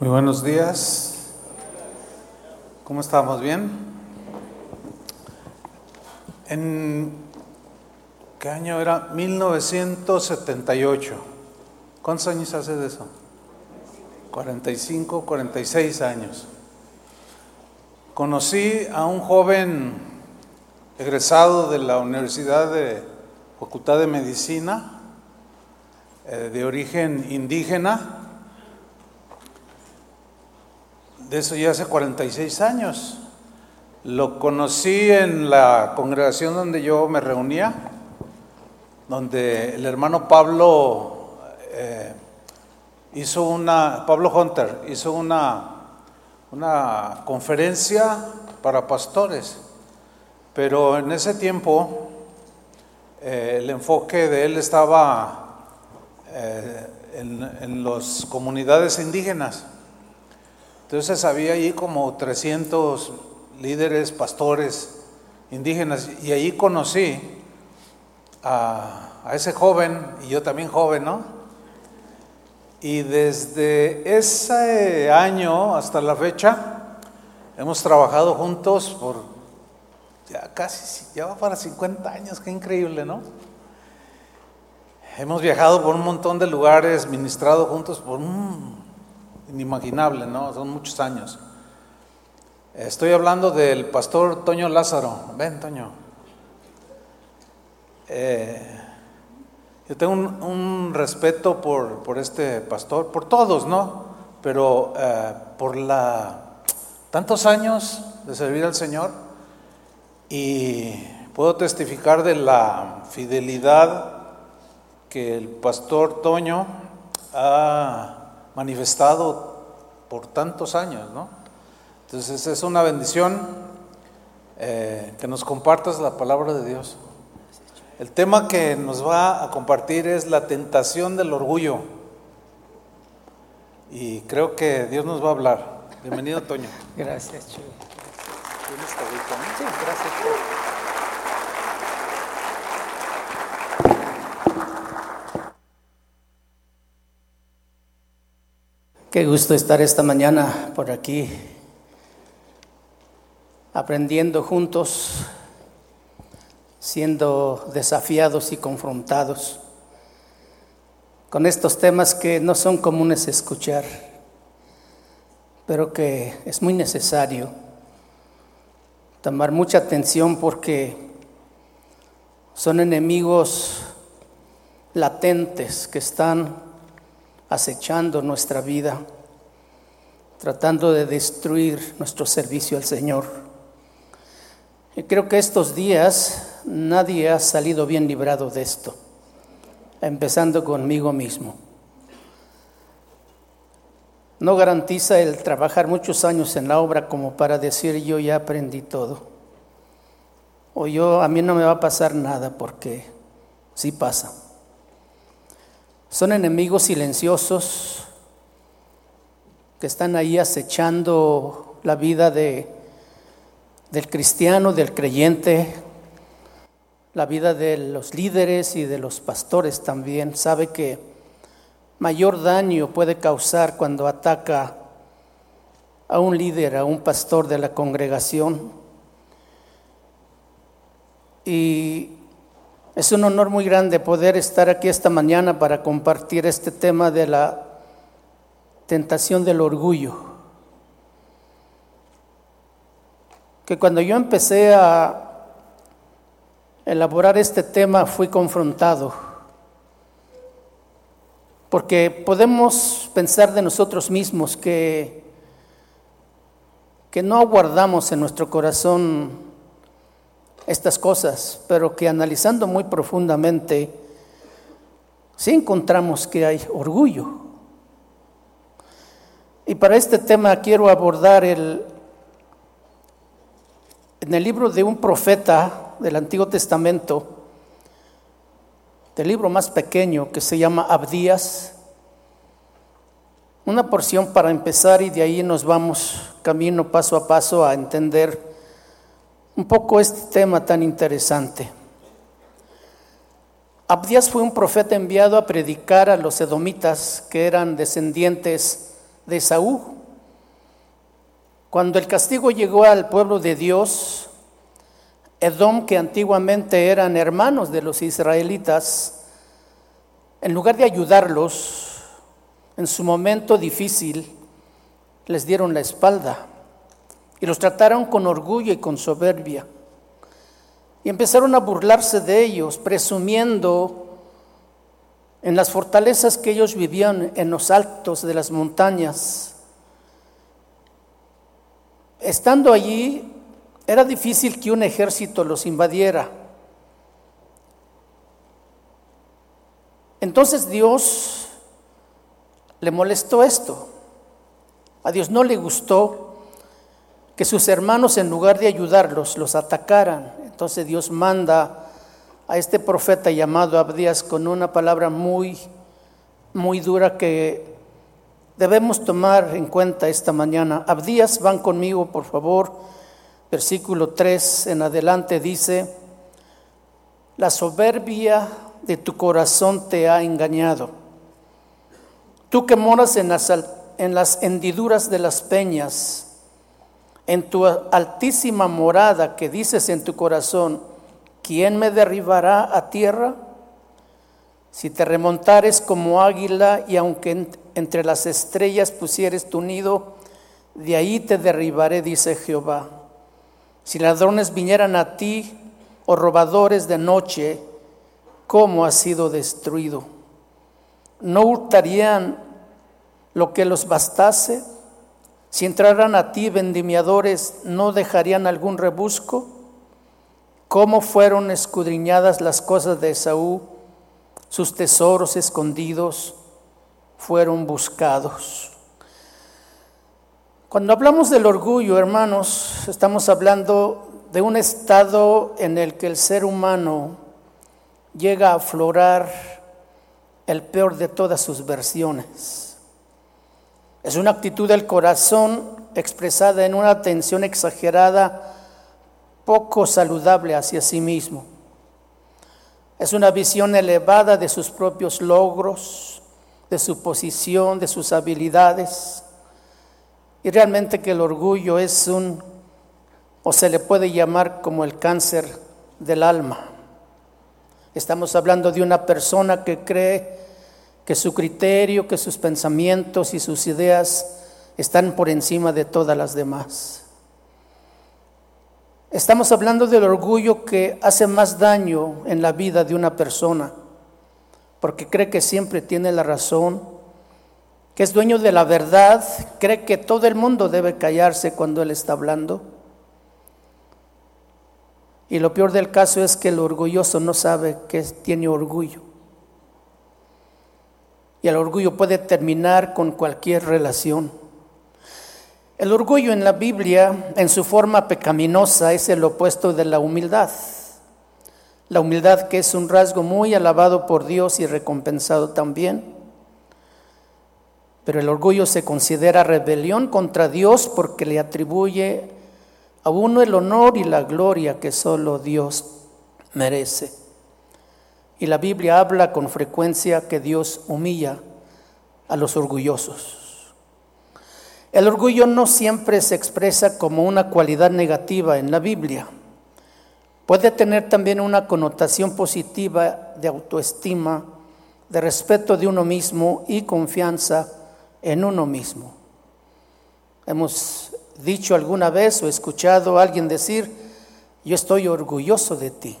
Muy buenos días. ¿Cómo estamos? ¿Bien? ¿En qué año era? 1978. ¿Cuántos años hace de eso? 45, 46 años. Conocí a un joven egresado de la Universidad de Facultad de Medicina, eh, de origen indígena, eso ya hace 46 años. Lo conocí en la congregación donde yo me reunía, donde el hermano Pablo eh, hizo una, Pablo Hunter hizo una, una conferencia para pastores, pero en ese tiempo eh, el enfoque de él estaba eh, en, en las comunidades indígenas. Entonces había allí como 300 líderes, pastores indígenas, y allí conocí a, ese joven, y yo también joven, ¿no? Y desde ese año hasta la fecha, hemos trabajado juntos por ya casi, ya va para 50 años, qué increíble, ¿no? Hemos viajado por un montón de lugares, ministrado juntos por un inimaginable, ¿no? Son muchos años. Estoy hablando del pastor Toño Lázaro. Ven, Toño. Eh, yo tengo un, respeto por, este pastor, por todos, ¿no? Pero eh, por la tantos años de servir al Señor y puedo testificar de la fidelidad que el pastor Toño ha manifestado por tantos años, ¿no? Entonces es una bendición eh, que nos compartas la palabra de Dios. El tema que nos va a compartir es la tentación del orgullo. Y creo que Dios nos va a hablar. Bienvenido, Toño. Gracias, Chuy. Sí, gracias. Qué gusto estar esta mañana por aquí, aprendiendo juntos, siendo desafiados y confrontados con estos temas que no son comunes escuchar, pero que es muy necesario tomar mucha atención porque son enemigos latentes que están acechando nuestra vida, tratando de destruir nuestro servicio al Señor. Y creo que estos días nadie ha salido bien librado de esto, empezando conmigo mismo. No garantiza el trabajar muchos años en la obra como para decir yo ya aprendí todo. O yo a mí no me va a pasar nada porque sí pasa. Son enemigos silenciosos que están ahí acechando la vida de, del cristiano, del creyente, la vida de los líderes y de los pastores también. Sabe que mayor daño puede causar cuando ataca a un líder, a un pastor de la congregación. Y es un honor muy grande poder estar aquí esta mañana para compartir este tema de la tentación del orgullo. Que cuando yo empecé a elaborar este tema fui confrontado. Porque podemos pensar de nosotros mismos que, que no aguardamos en nuestro corazón estas cosas, pero que analizando muy profundamente, sí encontramos que hay orgullo. Y para este tema quiero abordar el, en el libro de un profeta del Antiguo Testamento, del libro más pequeño que se llama Abdías, una porción para empezar y de ahí nos vamos camino paso a paso a entender un poco este tema tan interesante. Abdías fue un profeta enviado a predicar a los edomitas que eran descendientes de Saúl. Cuando el castigo llegó al pueblo de Dios, Edom, que antiguamente eran hermanos de los israelitas, en lugar de ayudarlos en su momento difícil, les dieron la espalda y los trataron con orgullo y con soberbia. Y empezaron a burlarse de ellos, presumiendo en las fortalezas que ellos vivían en los altos de las montañas. Estando allí, era difícil que un ejército los invadiera. Entonces Dios le molestó esto. A Dios no le gustó que sus hermanos en lugar de ayudarlos los atacaran. Entonces Dios manda a este profeta llamado Abdías con una palabra muy, muy dura que debemos tomar en cuenta esta mañana. Abdías, van conmigo, por favor. Versículo 3 en adelante dice, la soberbia de tu corazón te ha engañado. Tú que moras en las, en las hendiduras de las peñas, en tu altísima morada que dices en tu corazón, ¿quién me derribará a tierra? Si te remontares como águila y aunque entre las estrellas pusieres tu nido, de ahí te derribaré, dice Jehová. Si ladrones vinieran a ti o robadores de noche, ¿cómo has sido destruido? ¿No hurtarían lo que los bastase? Si entraran a ti vendimiadores, ¿no dejarían algún rebusco? cómo fueron escudriñadas las cosas de Esaú, sus tesoros escondidos fueron buscados. Cuando hablamos del orgullo, hermanos, estamos hablando de un estado en el que el ser humano llega a aflorar el peor de todas sus versiones. Es una actitud del corazón expresada en una tensión exagerada poco saludable hacia sí mismo. Es una visión elevada de sus propios logros, de su posición, de sus habilidades. Y realmente que el orgullo es un, o se le puede llamar como el cáncer del alma. Estamos hablando de una persona que cree que su criterio, que sus pensamientos y sus ideas están por encima de todas las demás. Estamos hablando del orgullo que hace más daño en la vida de una persona, porque cree que siempre tiene la razón, que es dueño de la verdad, cree que todo el mundo debe callarse cuando él está hablando. Y lo peor del caso es que el orgulloso no sabe que tiene orgullo. Y el orgullo puede terminar con cualquier relación. El orgullo en la Biblia, en su forma pecaminosa, es el opuesto de la humildad. La humildad que es un rasgo muy alabado por Dios y recompensado también. Pero el orgullo se considera rebelión contra Dios porque le atribuye a uno el honor y la gloria que solo Dios merece. Y la Biblia habla con frecuencia que Dios humilla a los orgullosos. El orgullo no siempre se expresa como una cualidad negativa en la Biblia. Puede tener también una connotación positiva de autoestima, de respeto de uno mismo y confianza en uno mismo. Hemos dicho alguna vez o escuchado a alguien decir, yo estoy orgulloso de ti.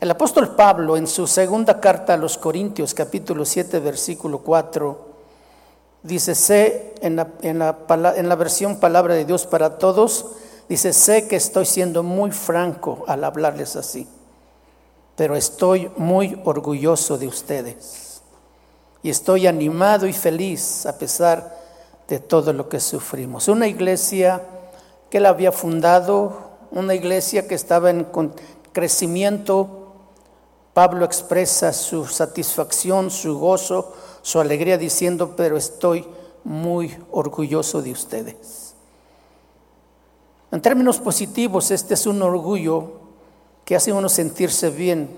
El apóstol Pablo en su segunda carta a los Corintios capítulo 7 versículo 4 Dice, sé, en la, en, la, en la versión palabra de Dios para todos, dice, sé que estoy siendo muy franco al hablarles así, pero estoy muy orgulloso de ustedes. Y estoy animado y feliz a pesar de todo lo que sufrimos. Una iglesia que él había fundado, una iglesia que estaba en crecimiento, Pablo expresa su satisfacción, su gozo, su alegría diciendo, pero estoy muy orgulloso de ustedes. En términos positivos, este es un orgullo que hace uno sentirse bien,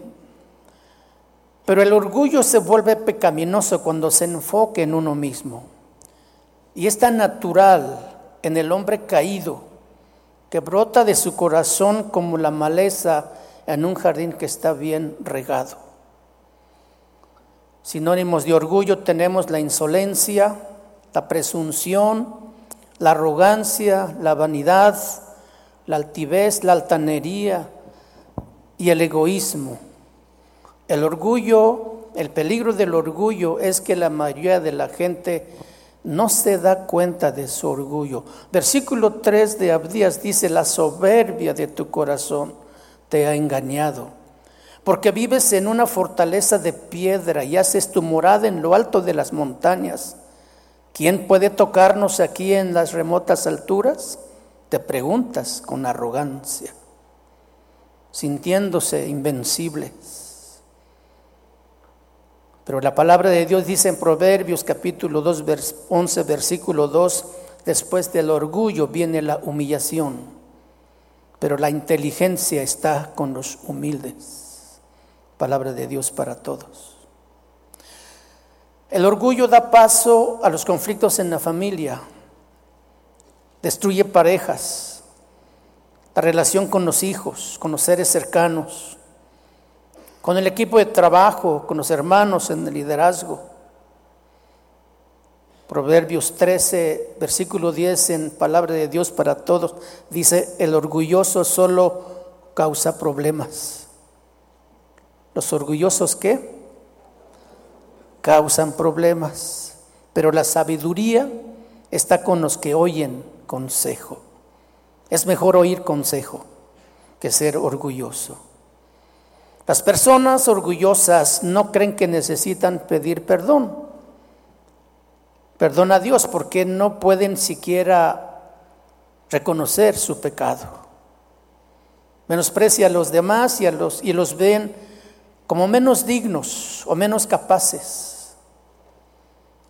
pero el orgullo se vuelve pecaminoso cuando se enfoque en uno mismo. y es tan natural en el hombre caído que brota de su corazón como la maleza en un jardín que está bien regado. Sinónimos de orgullo tenemos la insolencia, la presunción, la arrogancia, la vanidad, la altivez, la altanería y el egoísmo. El orgullo, el peligro del orgullo es que la mayoría de la gente no se da cuenta de su orgullo. Versículo 3 de Abdías dice, la soberbia de tu corazón te ha engañado, porque vives en una fortaleza de piedra y haces tu morada en lo alto de las montañas. ¿Quién puede tocarnos aquí en las remotas alturas? Te preguntas con arrogancia, sintiéndose invencibles. Pero la palabra de Dios dice en Proverbios capítulo 2, 11, versículo 2, después del orgullo viene la humillación, pero la inteligencia está con los humildes. Palabra de Dios para todos. El orgullo da paso a los conflictos en la familia, destruye parejas, la relación con los hijos, con los seres cercanos, con el equipo de trabajo, con los hermanos en el liderazgo. Proverbios 13, versículo 10 en palabra de Dios para todos, dice, el orgulloso solo causa problemas. ¿Los orgullosos qué? Causan problemas, pero la sabiduría está con los que oyen consejo. Es mejor oír consejo que ser orgulloso. Las personas orgullosas no creen que necesitan pedir perdón. Perdón a Dios porque no pueden siquiera reconocer su pecado. Menosprecia a los demás y, a los, y los ven como menos dignos o menos capaces.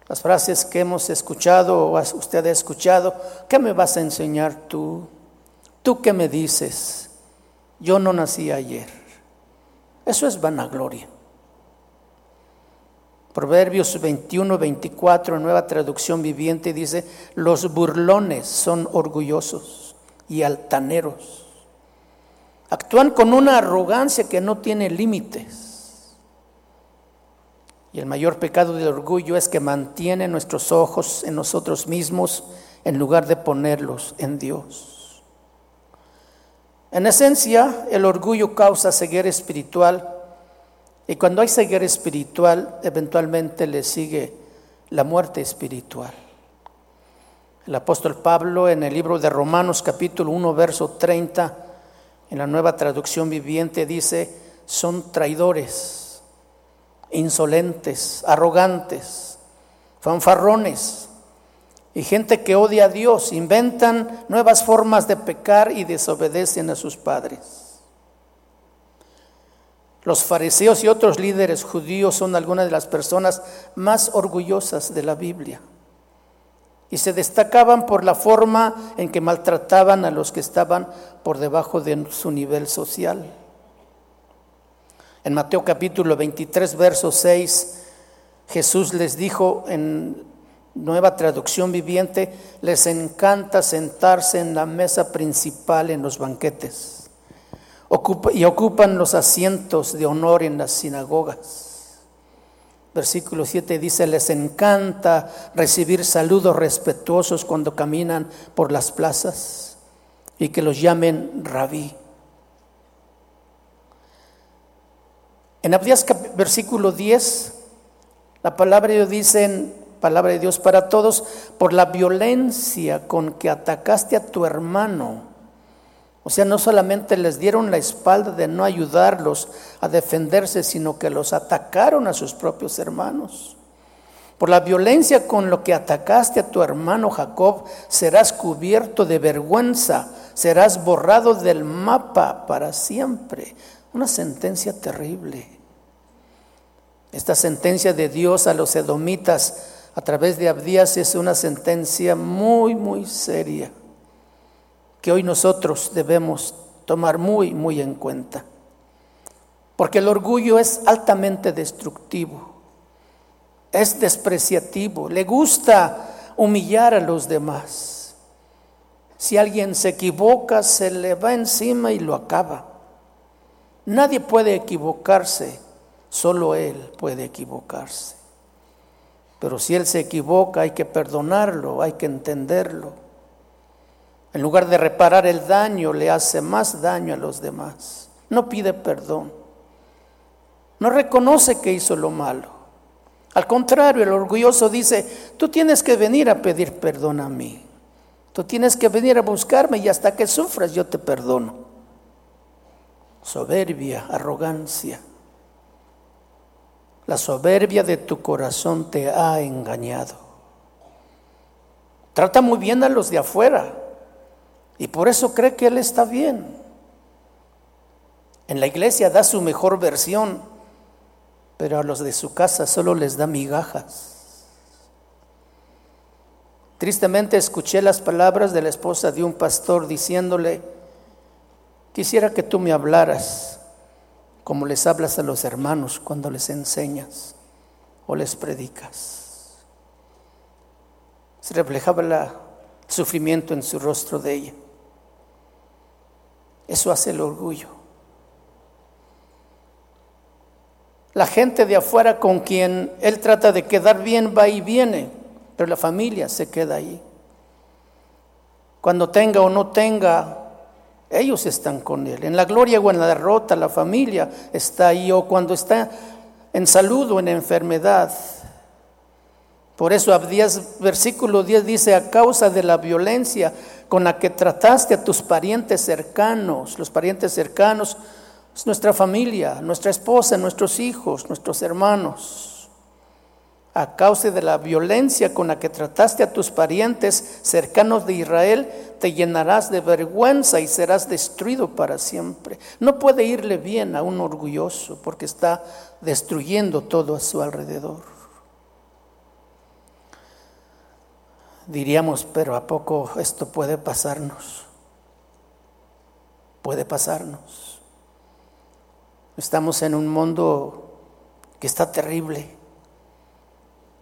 Las frases que hemos escuchado o usted ha escuchado, ¿qué me vas a enseñar tú? ¿Tú qué me dices? Yo no nací ayer. Eso es vanagloria. Proverbios 21, 24, nueva traducción viviente, dice, los burlones son orgullosos y altaneros. Actúan con una arrogancia que no tiene límites. Y el mayor pecado del orgullo es que mantiene nuestros ojos en nosotros mismos en lugar de ponerlos en Dios. En esencia, el orgullo causa ceguera espiritual y cuando hay ceguera espiritual, eventualmente le sigue la muerte espiritual. El apóstol Pablo en el libro de Romanos capítulo 1, verso 30, en la nueva traducción viviente dice, son traidores, insolentes, arrogantes, fanfarrones, y gente que odia a Dios, inventan nuevas formas de pecar y desobedecen a sus padres. Los fariseos y otros líderes judíos son algunas de las personas más orgullosas de la Biblia. Y se destacaban por la forma en que maltrataban a los que estaban por debajo de su nivel social. En Mateo capítulo 23, verso 6, Jesús les dijo en nueva traducción viviente, les encanta sentarse en la mesa principal en los banquetes y ocupan los asientos de honor en las sinagogas. Versículo 7 dice, les encanta recibir saludos respetuosos cuando caminan por las plazas y que los llamen rabí. En Abdías versículo 10, la palabra de Dios dice palabra de Dios para todos, por la violencia con que atacaste a tu hermano. O sea, no solamente les dieron la espalda de no ayudarlos a defenderse, sino que los atacaron a sus propios hermanos. Por la violencia con lo que atacaste a tu hermano Jacob, serás cubierto de vergüenza, serás borrado del mapa para siempre. Una sentencia terrible. Esta sentencia de Dios a los edomitas a través de Abdías es una sentencia muy, muy seria que hoy nosotros debemos tomar muy, muy en cuenta. Porque el orgullo es altamente destructivo, es despreciativo, le gusta humillar a los demás. Si alguien se equivoca, se le va encima y lo acaba. Nadie puede equivocarse, solo Él puede equivocarse. Pero si Él se equivoca, hay que perdonarlo, hay que entenderlo. En lugar de reparar el daño, le hace más daño a los demás. No pide perdón. No reconoce que hizo lo malo. Al contrario, el orgulloso dice, tú tienes que venir a pedir perdón a mí. Tú tienes que venir a buscarme y hasta que sufras yo te perdono. Soberbia, arrogancia. La soberbia de tu corazón te ha engañado. Trata muy bien a los de afuera y por eso cree que Él está bien. En la iglesia da su mejor versión pero a los de su casa solo les da migajas. Tristemente escuché las palabras de la esposa de un pastor diciéndole, quisiera que tú me hablaras como les hablas a los hermanos cuando les enseñas o les predicas. Se reflejaba el sufrimiento en su rostro de ella. Eso hace el orgullo. La gente de afuera con quien él trata de quedar bien va y viene, pero la familia se queda ahí. Cuando tenga o no tenga, ellos están con él. En la gloria o en la derrota, la familia está ahí, o cuando está en salud o en enfermedad. Por eso Abdías, versículo 10 dice, a causa de la violencia con la que trataste a tus parientes cercanos, los parientes cercanos, es nuestra familia, nuestra esposa, nuestros hijos, nuestros hermanos. A causa de la violencia con la que trataste a tus parientes cercanos de Israel, te llenarás de vergüenza y serás destruido para siempre. No puede irle bien a un orgulloso porque está destruyendo todo a su alrededor. Diríamos, pero ¿a poco esto puede pasarnos? Puede pasarnos. Estamos en un mundo que está terrible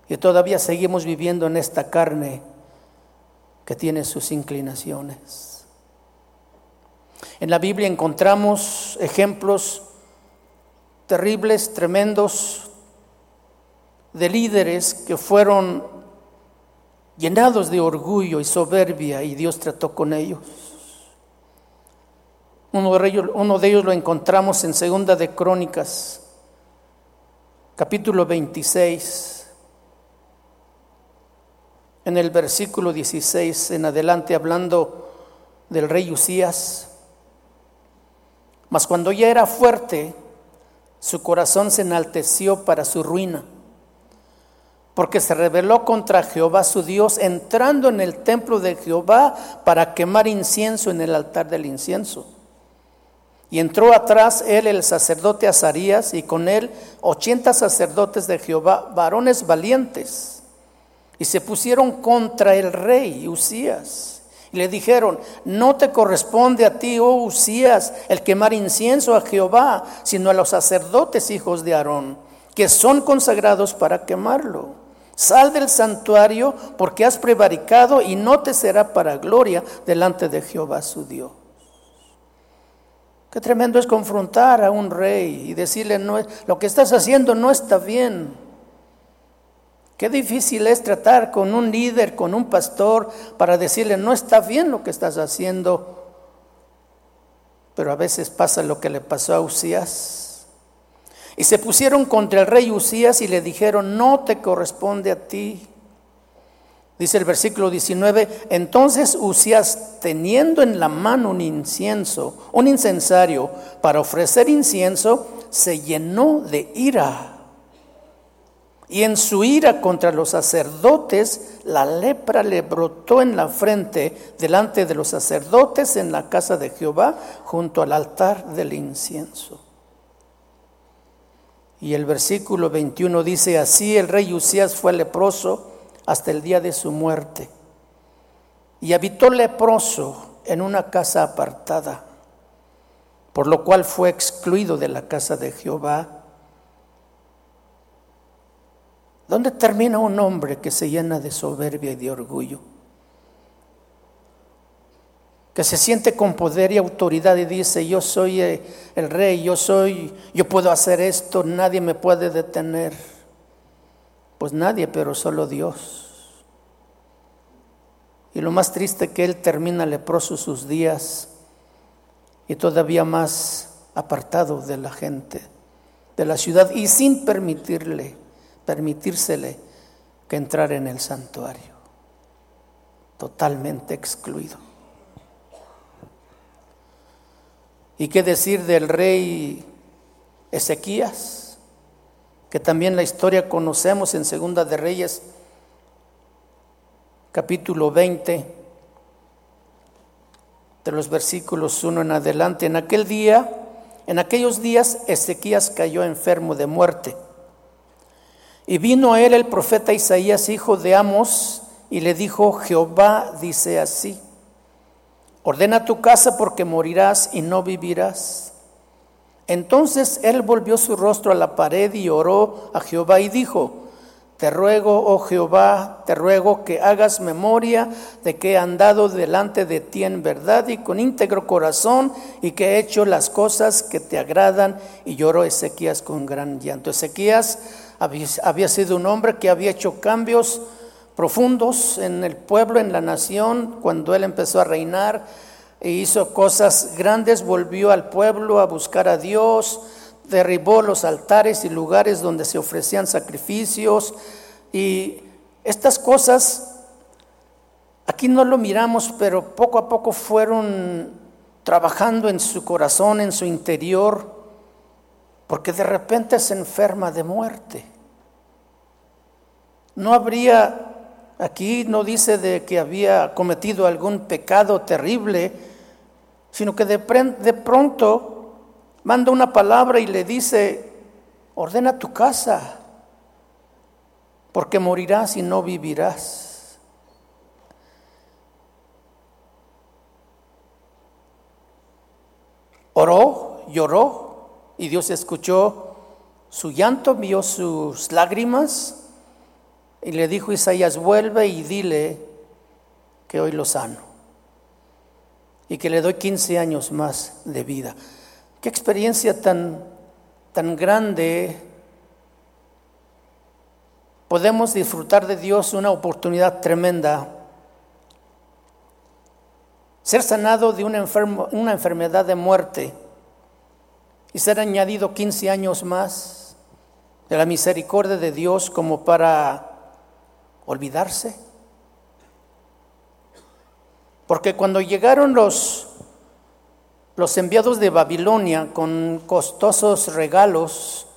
y todavía seguimos viviendo en esta carne que tiene sus inclinaciones. En la Biblia encontramos ejemplos terribles, tremendos, de líderes que fueron llenados de orgullo y soberbia y Dios trató con ellos. Uno de, ellos, lo encontramos en Segunda de Crónicas, capítulo 26, en el versículo 16 en adelante, hablando del rey Usías. Mas cuando ya era fuerte, su corazón se enalteció para su ruina, porque se rebeló contra Jehová su Dios, entrando en el templo de Jehová para quemar incienso en el altar del incienso. Y entró atrás él el sacerdote Azarías y con él ochenta sacerdotes de Jehová, varones valientes. Y se pusieron contra el rey Usías. Y le dijeron, no te corresponde a ti, oh Usías, el quemar incienso a Jehová, sino a los sacerdotes hijos de Aarón, que son consagrados para quemarlo. Sal del santuario porque has prevaricado y no te será para gloria delante de Jehová su Dios. Qué tremendo es confrontar a un rey y decirle, no, lo que estás haciendo no está bien. Qué difícil es tratar con un líder, con un pastor, para decirle, no está bien lo que estás haciendo. Pero a veces pasa lo que le pasó a Usías. Y se pusieron contra el rey Usías y le dijeron, no te corresponde a ti. Dice el versículo 19, entonces Usías, teniendo en la mano un incienso, un incensario, para ofrecer incienso, se llenó de ira. Y en su ira contra los sacerdotes, la lepra le brotó en la frente delante de los sacerdotes en la casa de Jehová, junto al altar del incienso. Y el versículo 21 dice, así el rey Usías fue leproso hasta el día de su muerte. Y habitó leproso en una casa apartada, por lo cual fue excluido de la casa de Jehová. ¿Dónde termina un hombre que se llena de soberbia y de orgullo? Que se siente con poder y autoridad y dice, yo soy eh, el rey, yo soy, yo puedo hacer esto, nadie me puede detener. Pues nadie, pero solo Dios. Y lo más triste que él termina leproso sus días y todavía más apartado de la gente, de la ciudad y sin permitirle, permitírsele que entrar en el santuario, totalmente excluido. ¿Y qué decir del rey Ezequías? Que también la historia conocemos en Segunda de Reyes, capítulo 20, de los versículos 1 en adelante. En aquel día, en aquellos días, Ezequías cayó enfermo de muerte. Y vino a él el profeta Isaías, hijo de Amos, y le dijo, Jehová dice así, ordena tu casa porque morirás y no vivirás. Entonces él volvió su rostro a la pared y oró a Jehová y dijo, te ruego, oh Jehová, te ruego que hagas memoria de que he andado delante de ti en verdad y con íntegro corazón y que he hecho las cosas que te agradan. Y lloró Ezequías con gran llanto. Ezequías había, sido un hombre que había hecho cambios profundos en el pueblo, en la nación, cuando él empezó a reinar e hizo cosas grandes, volvió al pueblo a buscar a Dios derribó los altares y lugares donde se ofrecían sacrificios y estas cosas, aquí no lo miramos, pero poco a poco fueron trabajando en su corazón, en su interior, porque de repente se enferma de muerte. No habría, aquí no dice de que había cometido algún pecado terrible, sino que de, de pronto manda una palabra y le dice, ordena tu casa, porque morirás y no vivirás. Oró, lloró y Dios escuchó su llanto, vio sus lágrimas y le dijo Isaías, vuelve y dile que hoy lo sano y que le doy 15 años más de vida. Qué experiencia tan, tan grande. Podemos disfrutar de Dios una oportunidad tremenda. Ser sanado de una, una enfermedad de muerte y ser añadido 15 años más de la misericordia de Dios como para olvidarse. Porque cuando llegaron los los enviados de Babilonia con costosos regalos,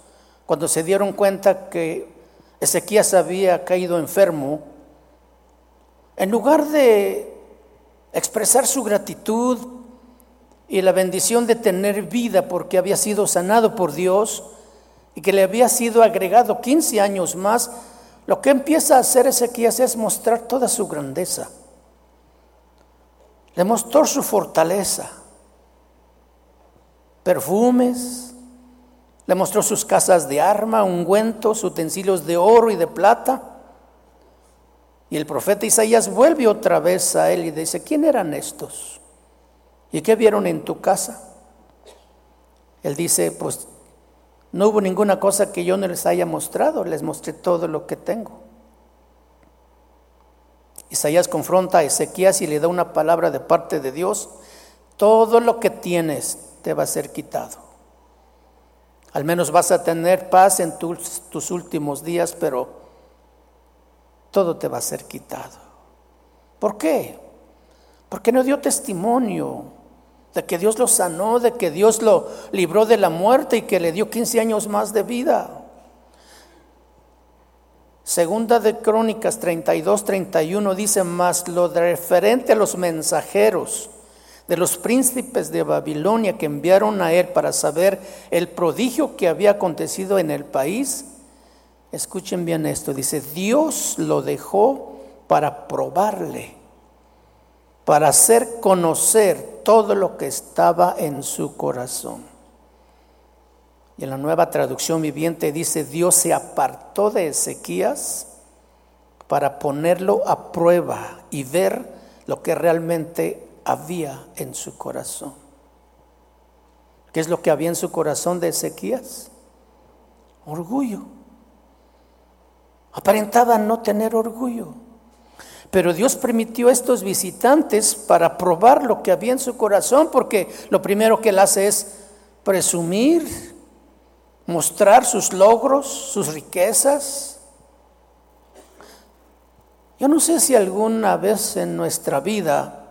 cuando se dieron cuenta que Ezequías había caído enfermo, en lugar de expresar su gratitud y la bendición de tener vida porque había sido sanado por Dios y que le había sido agregado 15 años más, lo que empieza a hacer Ezequías es mostrar toda su grandeza. Le mostró su fortaleza perfumes, le mostró sus casas de arma, ungüentos, utensilios de oro y de plata. Y el profeta Isaías vuelve otra vez a él y dice, ¿quién eran estos? ¿Y qué vieron en tu casa? Él dice, pues no hubo ninguna cosa que yo no les haya mostrado, les mostré todo lo que tengo. Isaías confronta a Ezequías y le da una palabra de parte de Dios. Todo lo que tienes, te va a ser quitado. Al menos vas a tener paz en tus, tus últimos días, pero todo te va a ser quitado. ¿Por qué? Porque no dio testimonio de que Dios lo sanó, de que Dios lo libró de la muerte y que le dio 15 años más de vida. Segunda de Crónicas 32, 31 dice más lo referente a los mensajeros de los príncipes de Babilonia que enviaron a él para saber el prodigio que había acontecido en el país, escuchen bien esto, dice, Dios lo dejó para probarle, para hacer conocer todo lo que estaba en su corazón. Y en la nueva traducción viviente dice, Dios se apartó de Ezequías para ponerlo a prueba y ver lo que realmente había en su corazón. ¿Qué es lo que había en su corazón de Ezequías? Orgullo. Aparentaba no tener orgullo. Pero Dios permitió a estos visitantes para probar lo que había en su corazón, porque lo primero que él hace es presumir, mostrar sus logros, sus riquezas. Yo no sé si alguna vez en nuestra vida,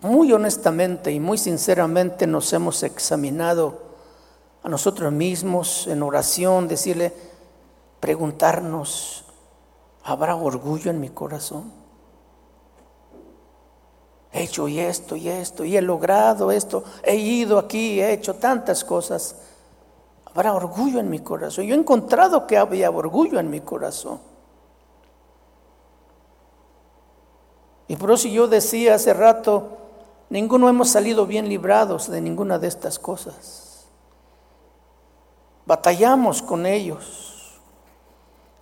muy honestamente y muy sinceramente nos hemos examinado a nosotros mismos en oración, decirle, preguntarnos, ¿habrá orgullo en mi corazón? He hecho y esto y esto, y he logrado esto, he ido aquí, he hecho tantas cosas. Habrá orgullo en mi corazón. Yo he encontrado que había orgullo en mi corazón. Y por eso yo decía hace rato, ninguno hemos salido bien librados de ninguna de estas cosas. Batallamos con ellos.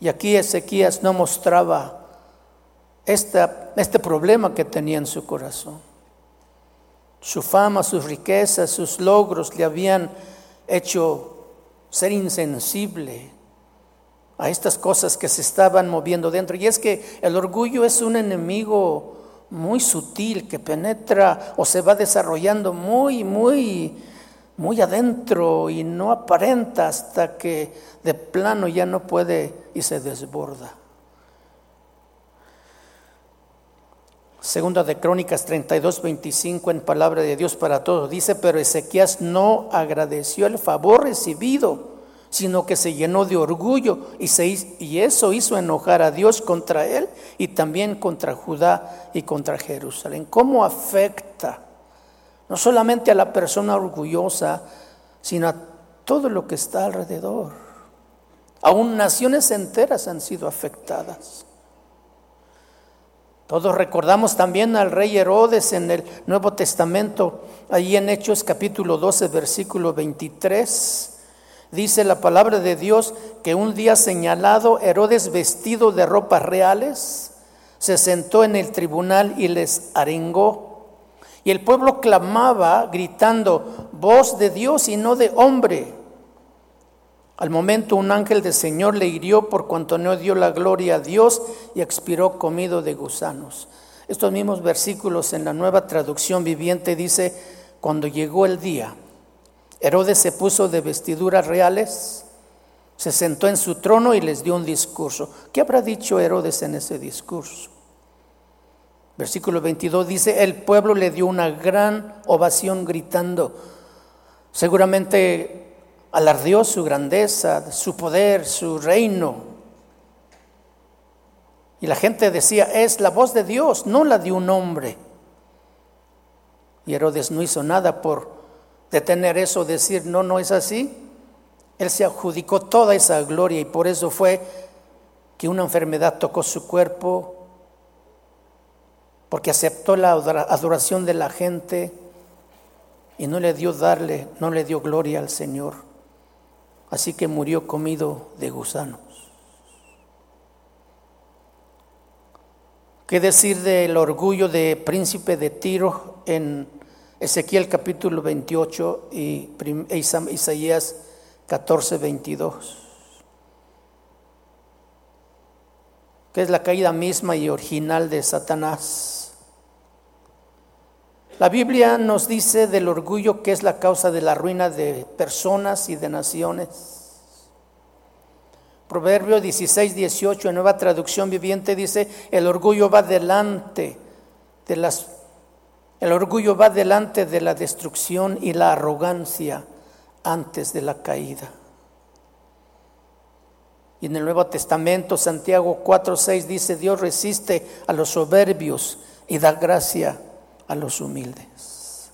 Y aquí Ezequías no mostraba este problema que tenía en su corazón. Su fama, sus riquezas, sus logros le habían hecho ser insensible a estas cosas que se estaban moviendo dentro. Y es que el orgullo es un enemigo muy sutil que penetra o se va desarrollando muy, muy muy adentro y no aparenta hasta que de plano ya no puede y se desborda. Segunda de Crónicas 32, 25 en palabra de Dios para todos. Dice, pero Ezequías no agradeció el favor recibido, sino que se llenó de orgullo y, se, y eso hizo enojar a Dios contra él y también contra Judá y contra Jerusalén. ¿Cómo afecta no solamente a la persona orgullosa, sino a todo lo que está alrededor. Aún naciones enteras han sido afectadas. Todos recordamos también al rey Herodes en el Nuevo Testamento, ahí en Hechos capítulo 12, versículo 23. Dice la palabra de Dios que un día señalado Herodes vestido de ropas reales se sentó en el tribunal y les arengó y el pueblo clamaba gritando, voz de Dios y no de hombre. Al momento un ángel del Señor le hirió por cuanto no dio la gloria a Dios y expiró comido de gusanos. Estos mismos versículos en la nueva traducción viviente dice, cuando llegó el día, Herodes se puso de vestiduras reales, se sentó en su trono y les dio un discurso. ¿Qué habrá dicho Herodes en ese discurso? Versículo 22 dice, el pueblo le dio una gran ovación gritando. Seguramente alardeó su grandeza, su poder, su reino. Y la gente decía, es la voz de Dios, no la de un hombre. Y Herodes no hizo nada por detener eso, decir, no, no es así. Él se adjudicó toda esa gloria y por eso fue que una enfermedad tocó su cuerpo, porque aceptó la adoración de la gente y no le dio darle, no le dio gloria al Señor. Así que murió comido de gusanos. ¿Qué decir del orgullo de príncipe de Tiro en Ezequiel capítulo 28 y Isaías 14, 22? Que es la caída misma y original de Satanás. La Biblia nos dice del orgullo que es la causa de la ruina de personas y de naciones. Proverbio 16, 18, en nueva traducción viviente dice, el orgullo va delante de las el orgullo va delante de la destrucción y la arrogancia antes de la caída. Y en el Nuevo Testamento, Santiago 4, 6 dice, Dios resiste a los soberbios y da gracia a los humildes.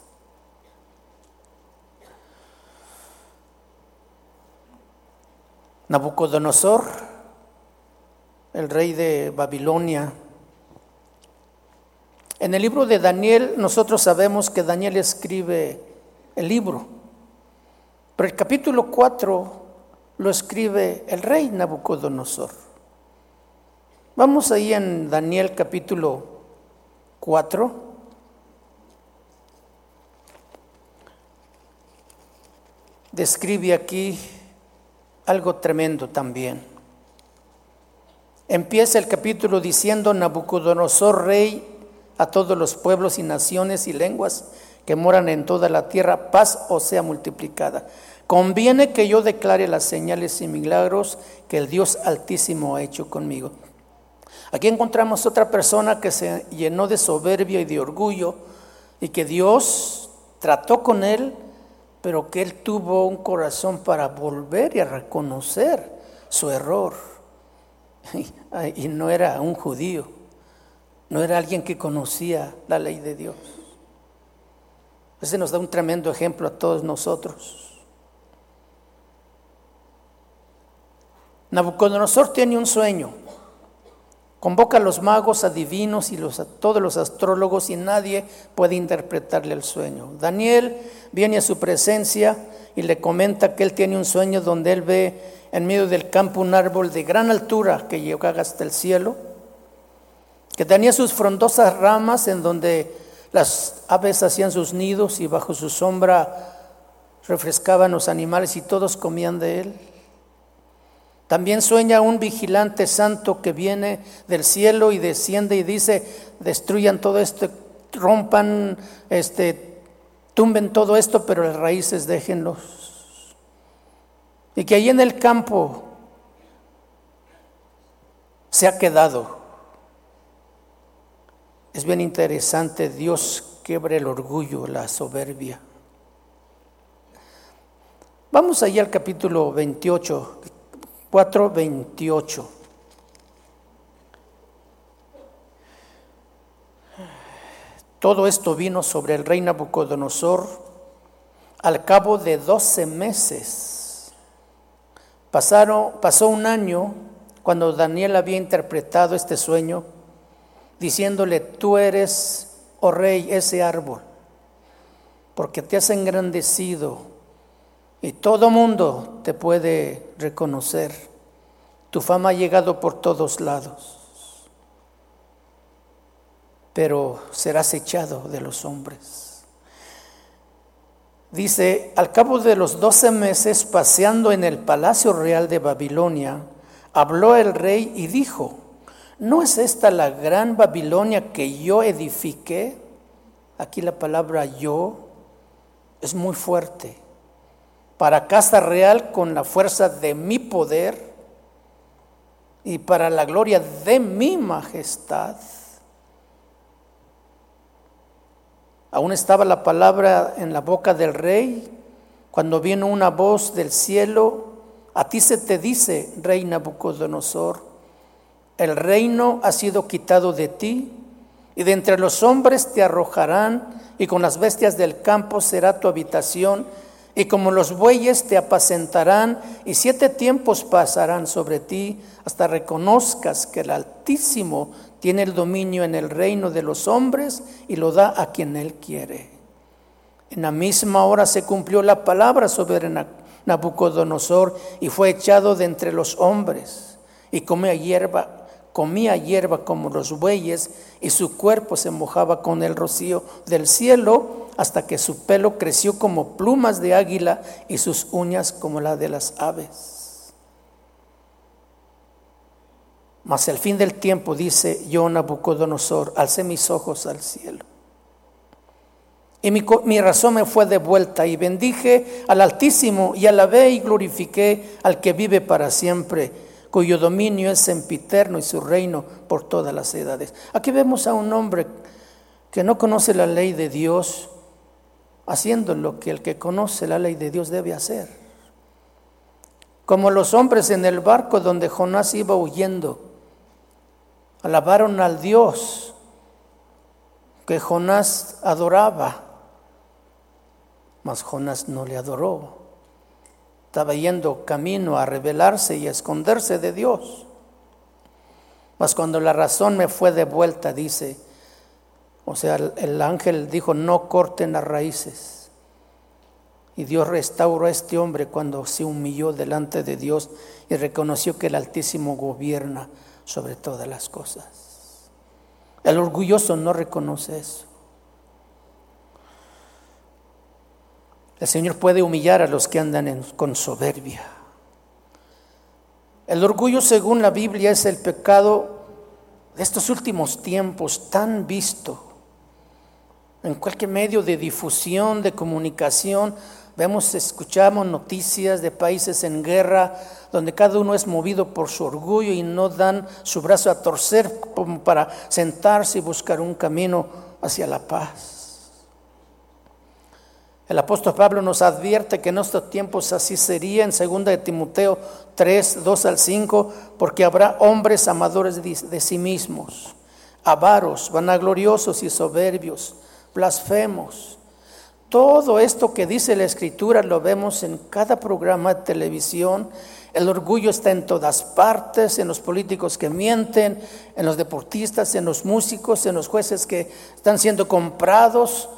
Nabucodonosor, el rey de Babilonia. En el libro de Daniel nosotros sabemos que Daniel escribe el libro, Pero el capítulo 4 lo escribe el rey Nabucodonosor. Vamos ahí en Daniel capítulo 4. Describe aquí algo tremendo también. Empieza el capítulo diciendo Nabucodonosor, rey a todos los pueblos y naciones y lenguas que moran en toda la tierra, paz o sea multiplicada. Conviene que yo declare las señales y milagros que el Dios Altísimo ha hecho conmigo. Aquí encontramos otra persona que se llenó de soberbia y de orgullo y que Dios trató con él, pero que él tuvo un corazón para volver y a reconocer su error. Y no era un judío, no era alguien que conocía la ley de Dios. Ese nos da un tremendo ejemplo a todos nosotros. Nabucodonosor tiene un sueño. Convoca a los magos, adivinos y a todos los astrólogos y nadie puede interpretarle el sueño. Daniel viene a su presencia y le comenta que él tiene un sueño donde él ve en medio del campo un árbol de gran altura que llegaba hasta el cielo, que tenía sus frondosas ramas en donde las aves hacían sus nidos y bajo su sombra refrescaban los animales y todos comían de él. También sueña un vigilante santo que viene del cielo y desciende y dice, destruyan todo esto, rompan, este, tumben todo esto, pero las raíces déjenlos. Y que ahí en el campo se ha quedado. Es bien interesante, Dios quiebre el orgullo, la soberbia. Vamos allá al capítulo 28, 4:28. Todo esto vino sobre el rey Nabucodonosor al cabo de doce meses. Pasaron, pasó un año cuando Daniel había interpretado este sueño, diciéndole, tú eres, oh rey, ese árbol, porque te has engrandecido y todo mundo te puede reconocer. Tu fama ha llegado por todos lados, pero serás echado de los hombres. Dice, al cabo de los doce meses, paseando en el palacio real de Babilonia, habló el rey y dijo, ¿no es esta la gran Babilonia que yo edifiqué? Aquí la palabra yo es muy fuerte para casa real con la fuerza de mi poder y para la gloria de mi majestad. Aún estaba la palabra en la boca del rey cuando vino una voz del cielo, a ti se te dice, rey Nabucodonosor, el reino ha sido quitado de ti y de entre los hombres te arrojarán y con las bestias del campo será tu habitación y como los bueyes te apacentarán y siete tiempos pasarán sobre ti hasta reconozcas que el Altísimo tiene el dominio en el reino de los hombres y lo da a quien él quiere. En la misma hora se cumplió la palabra sobre Nabucodonosor y fue echado de entre los hombres y comía hierba, comía hierba como los bueyes y su cuerpo se mojaba con el rocío del cielo hasta que su pelo creció como plumas de águila y sus uñas como la de las aves. Mas el fin del tiempo, dice yo Nabucodonosor, alcé mis ojos al cielo. Y mi, mi, razón me fue de vuelta y bendije al Altísimo y alabé y glorifiqué al que vive para siempre, cuyo dominio es sempiterno y su reino por todas las edades. Aquí vemos a un hombre que no conoce la ley de Dios, haciendo lo que el que conoce la ley de Dios debe hacer. Como los hombres en el barco donde Jonás iba huyendo, alabaron al Dios que Jonás adoraba, mas Jonás no le adoró. Estaba yendo camino a rebelarse y a esconderse de Dios. Mas cuando la razón me fue de vuelta, dice, o sea, el ángel dijo, no corten las raíces. Y Dios restauró a este hombre cuando se humilló delante de Dios y reconoció que el Altísimo gobierna sobre todas las cosas. El orgulloso no reconoce eso. El Señor puede humillar a los que andan con soberbia. El orgullo, según la Biblia, es el pecado de estos últimos tiempos tan visto en cualquier medio de difusión, de comunicación. Vemos, escuchamos noticias de países en guerra donde cada uno es movido por su orgullo y no dan su brazo a torcer para sentarse y buscar un camino hacia la paz. El apóstol Pablo nos advierte que en estos tiempos así sería en 2 de Timoteo 3, 2 al 5, porque habrá hombres amadores de sí mismos, avaros, vanagloriosos y soberbios, blasfemos. Todo esto que dice la escritura lo vemos en cada programa de televisión. El orgullo está en todas partes, en los políticos que mienten, en los deportistas, en los músicos, en los jueces que están siendo comprados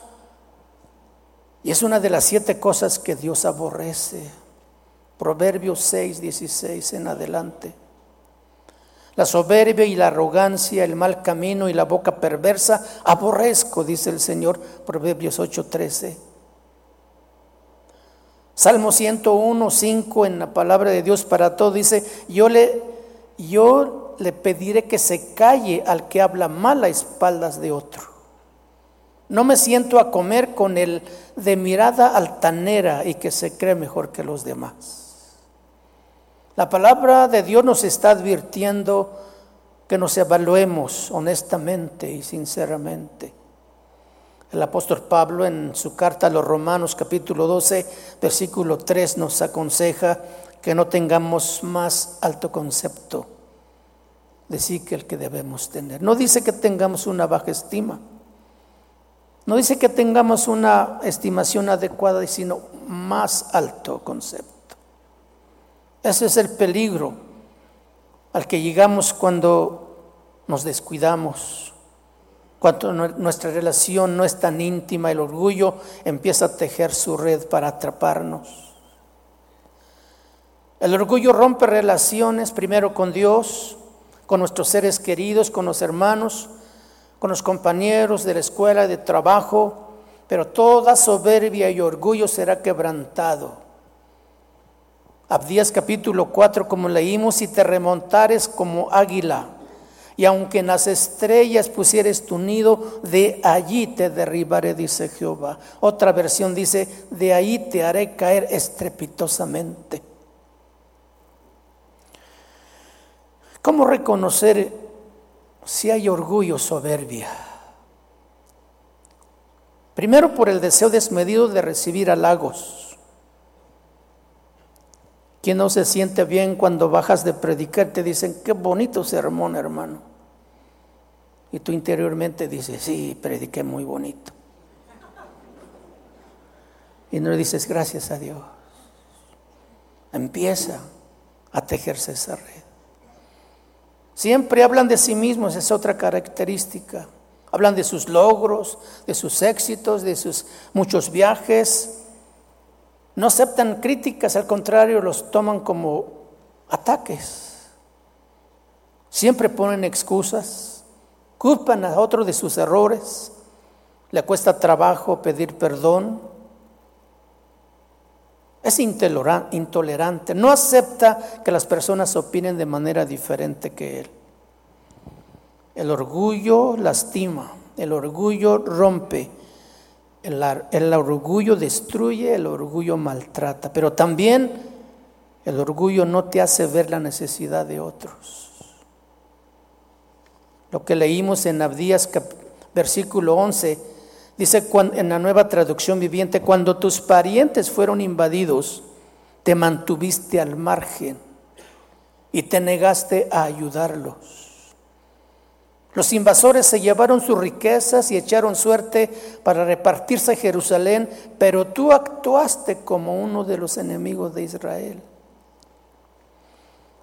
y es una de las siete cosas que Dios aborrece. Proverbios 6, 16 en adelante. La soberbia y la arrogancia, el mal camino y la boca perversa, aborrezco, dice el Señor, Proverbios 8, 13. Salmo 101, 5 en la palabra de Dios para todo dice, yo le, yo le pediré que se calle al que habla mal a espaldas de otro. No me siento a comer con el de mirada altanera y que se cree mejor que los demás. La palabra de Dios nos está advirtiendo que nos evaluemos honestamente y sinceramente. El apóstol Pablo en su carta a los Romanos capítulo 12, versículo 3 nos aconseja que no tengamos más alto concepto de sí que el que debemos tener. No dice que tengamos una baja estima no dice que tengamos una estimación adecuada, sino más alto concepto. Ese es el peligro al que llegamos cuando nos descuidamos, cuando nuestra relación no es tan íntima, el orgullo empieza a tejer su red para atraparnos. El orgullo rompe relaciones primero con Dios, con nuestros seres queridos, con los hermanos, con los compañeros de la escuela de trabajo, pero toda soberbia y orgullo será quebrantado. Abdías capítulo 4, como leímos, y te remontares como águila, y aunque en las estrellas pusieres tu nido, de allí te derribaré, dice Jehová. Otra versión dice, de ahí te haré caer estrepitosamente. ¿Cómo reconocer si hay orgullo, soberbia. Primero por el deseo desmedido de recibir halagos. ¿Quién no se siente bien cuando bajas de predicar? Te dicen, qué bonito sermón, hermano. Y tú interiormente dices, sí, prediqué muy bonito. Y no le dices, gracias a Dios. Empieza a tejerse esa red. Siempre hablan de sí mismos, es otra característica. Hablan de sus logros, de sus éxitos, de sus muchos viajes. No aceptan críticas, al contrario, los toman como ataques. Siempre ponen excusas, culpan a otro de sus errores, le cuesta trabajo pedir perdón, es intolerante, no acepta que las personas opinen de manera diferente que él. El orgullo lastima, el orgullo rompe, el, orgullo destruye, el orgullo maltrata, pero también el orgullo no te hace ver la necesidad de otros. Lo que leímos en Abdías versículo 11 Dice en la nueva traducción viviente, cuando tus parientes fueron invadidos, te mantuviste al margen y te negaste a ayudarlos. Los invasores se llevaron sus riquezas y echaron suerte para repartirse Jerusalén, pero tú actuaste como uno de los enemigos de Israel.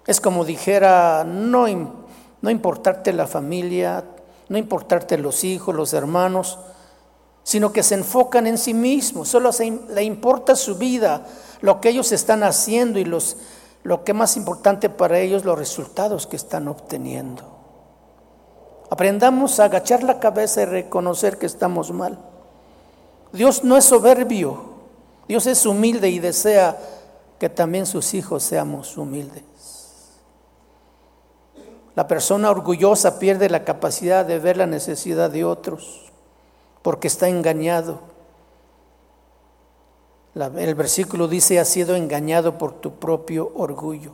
Es como dijera, no, no importarte la familia, no importarte los hijos, los hermanos, sino que se enfocan en sí mismos, solo le importa su vida, lo que ellos están haciendo y los, lo que más importante para ellos, los resultados que están obteniendo. Aprendamos a agachar la cabeza y reconocer que estamos mal. Dios no es soberbio, Dios es humilde y desea que también sus hijos seamos humildes. La persona orgullosa pierde la capacidad de ver la necesidad de otros porque está engañado. el versículo dice, ha sido engañado por tu propio orgullo.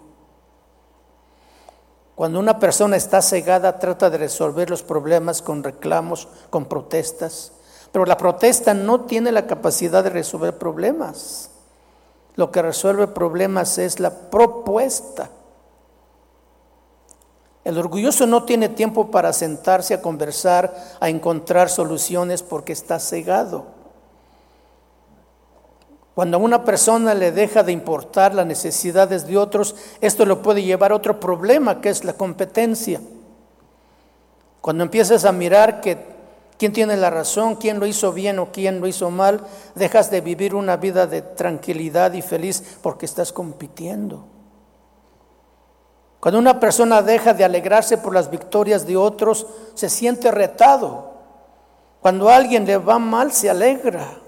Cuando una persona está cegada, trata de resolver los problemas con reclamos, con protestas. Pero la protesta no tiene la capacidad de resolver problemas. Lo que resuelve problemas es la propuesta. El orgulloso no tiene tiempo para sentarse a conversar, a encontrar soluciones porque está cegado. Cuando a una persona le deja de importar las necesidades de otros, esto lo puede llevar a otro problema que es la competencia. Cuando empiezas a mirar que quién tiene la razón, quién lo hizo bien o quién lo hizo mal, dejas de vivir una vida de tranquilidad y feliz porque estás compitiendo. Cuando una persona deja de alegrarse por las victorias de otros, se siente retado. Cuando a alguien le va mal, se alegra.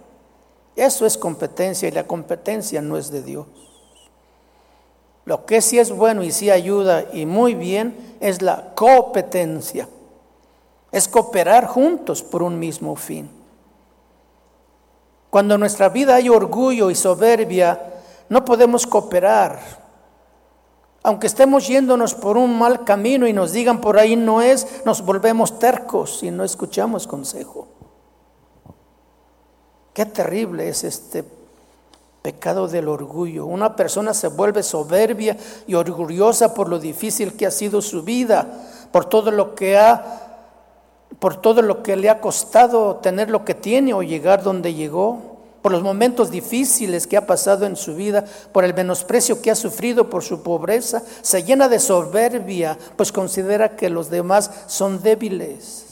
Eso es competencia y la competencia no es de Dios. Lo que sí es bueno y sí ayuda y muy bien es la competencia. Es cooperar juntos por un mismo fin. Cuando en nuestra vida hay orgullo y soberbia, no podemos cooperar aunque estemos yéndonos por un mal camino y nos digan por ahí no es, nos volvemos tercos y no escuchamos consejo. Qué terrible es este pecado del orgullo. Una persona se vuelve soberbia y orgullosa por lo difícil que ha sido su vida, por todo lo que ha por todo lo que le ha costado tener lo que tiene o llegar donde llegó por los momentos difíciles que ha pasado en su vida, por el menosprecio que ha sufrido por su pobreza, se llena de soberbia, pues considera que los demás son débiles.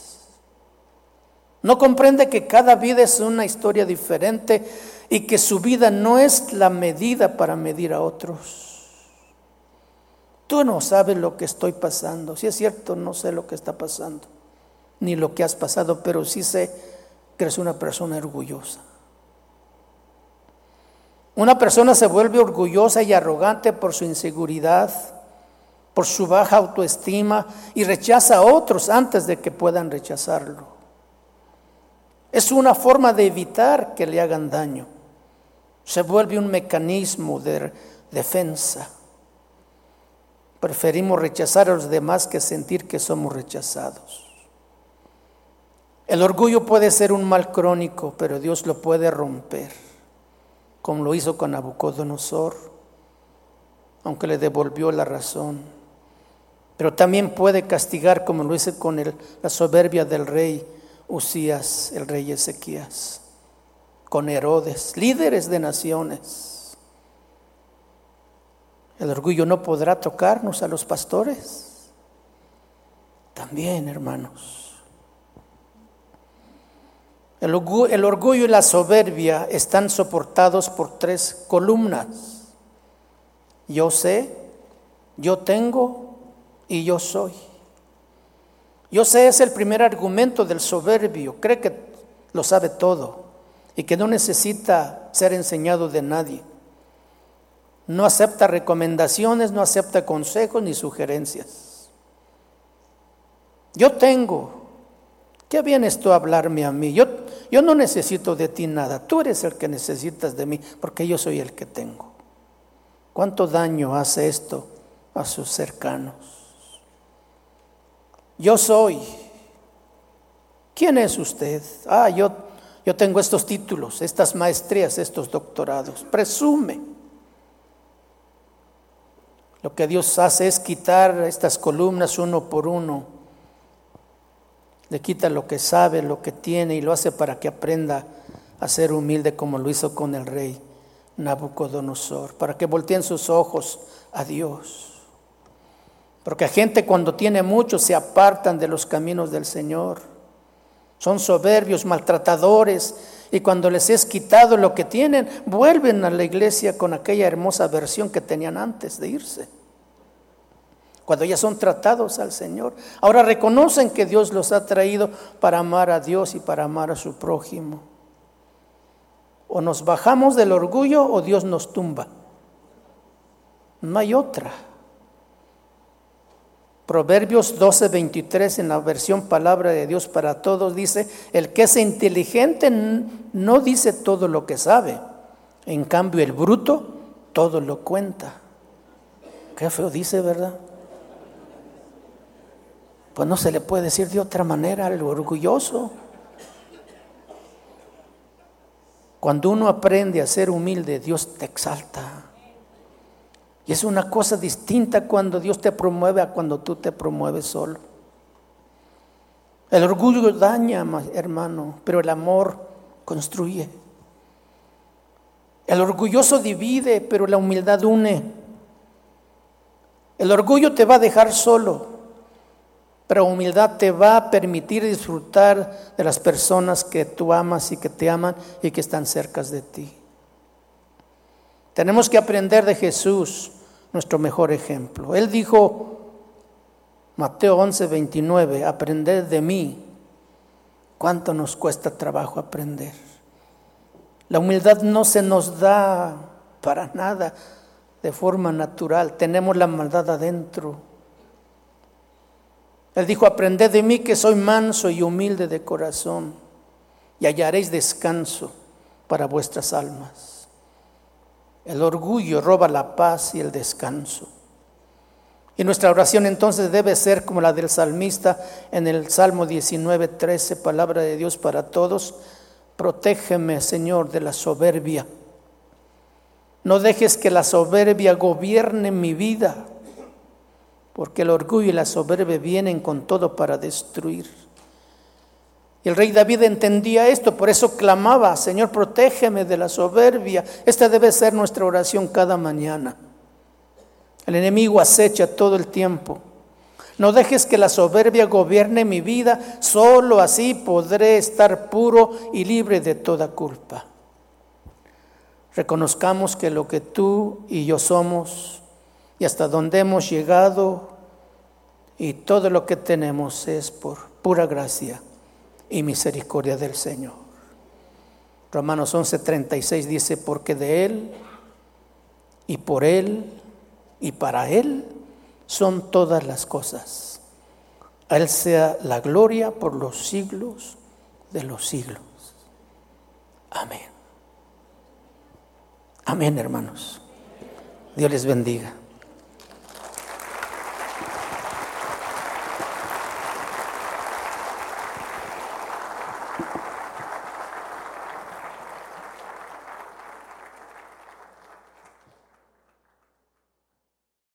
No comprende que cada vida es una historia diferente y que su vida no es la medida para medir a otros. Tú no sabes lo que estoy pasando. Si es cierto, no sé lo que está pasando, ni lo que has pasado, pero sí sé que eres una persona orgullosa. Una persona se vuelve orgullosa y arrogante por su inseguridad, por su baja autoestima y rechaza a otros antes de que puedan rechazarlo. Es una forma de evitar que le hagan daño. Se vuelve un mecanismo de defensa. Preferimos rechazar a los demás que sentir que somos rechazados. El orgullo puede ser un mal crónico, pero Dios lo puede romper como lo hizo con Nabucodonosor, aunque le devolvió la razón. Pero también puede castigar como lo hizo con la soberbia del rey Usías, el rey Ezequías, con Herodes, líderes de naciones. El orgullo no podrá tocarnos a los pastores. También, hermanos. El orgullo, y la soberbia están soportados por tres columnas. Yo sé, yo tengo y yo soy. Yo sé es el primer argumento del soberbio. Cree que lo sabe todo y que no necesita ser enseñado de nadie. No acepta recomendaciones, no acepta consejos ni sugerencias. Yo tengo, ¿Qué vienes tú a hablarme a mí? Yo, yo no necesito de ti nada, tú eres el que necesitas de mí, porque yo soy el que tengo. ¿Cuánto daño hace esto a sus cercanos? Yo soy. ¿Quién es usted? Ah, yo, yo tengo estos títulos, estas maestrías, estos doctorados. Presume. Lo que Dios hace es quitar estas columnas uno por uno le quita lo que sabe, lo que tiene y lo hace para que aprenda a ser humilde como lo hizo con el rey Nabucodonosor, para que volteen sus ojos a Dios. Porque gente cuando tiene mucho se apartan de los caminos del Señor. Son soberbios, maltratadores, y cuando les es quitado lo que tienen, vuelven a la iglesia con aquella hermosa versión que tenían antes de irse. Cuando ya son tratados al Señor, ahora reconocen que Dios los ha traído para amar a Dios y para amar a su prójimo. O nos bajamos del orgullo o Dios nos tumba. No hay otra. Proverbios 12, 23 en la versión Palabra de Dios para Todos dice, el que es inteligente no dice todo lo que sabe, en cambio el bruto todo lo cuenta. Qué feo dice, ¿verdad? Pues no se le puede decir de otra manera al orgulloso. Cuando uno aprende a ser humilde, Dios te exalta. Y es una cosa distinta cuando Dios te promueve a cuando tú te promueves solo. El orgullo daña, hermano, pero el amor construye. El orgulloso divide, pero la humildad une. El orgullo te va a dejar solo, pero humildad te va a permitir disfrutar de las personas que tú amas y que te aman y que están cerca de ti. Tenemos que aprender de Jesús nuestro mejor ejemplo. Él dijo, Mateo 11, 29, aprended de mí. ¿Cuánto nos cuesta trabajo aprender? La humildad no se nos da para nada de forma natural. Tenemos la maldad adentro. Él dijo, aprended de mí que soy manso y humilde de corazón y hallaréis descanso para vuestras almas. El orgullo roba la paz y el descanso. Y nuestra oración entonces debe ser como la del salmista en el Salmo 19, 13, palabra de Dios para todos. Protégeme, Señor, de la soberbia. No dejes que la soberbia gobierne mi vida, porque el orgullo y la soberbia vienen con todo para destruir el rey David entendía esto, por eso clamaba, Señor, protégeme de la soberbia. Esta debe ser nuestra oración cada mañana. El enemigo acecha todo el tiempo. No dejes que la soberbia gobierne mi vida, solo así podré estar puro y libre de toda culpa. Reconozcamos que lo que tú y yo somos y hasta donde hemos llegado y todo lo que tenemos es por pura gracia y misericordia del Señor. Romanos 11:36 dice, porque de Él y por Él y para Él son todas las cosas. A Él sea la gloria por los siglos de los siglos. Amén. Amén, hermanos. Dios les bendiga.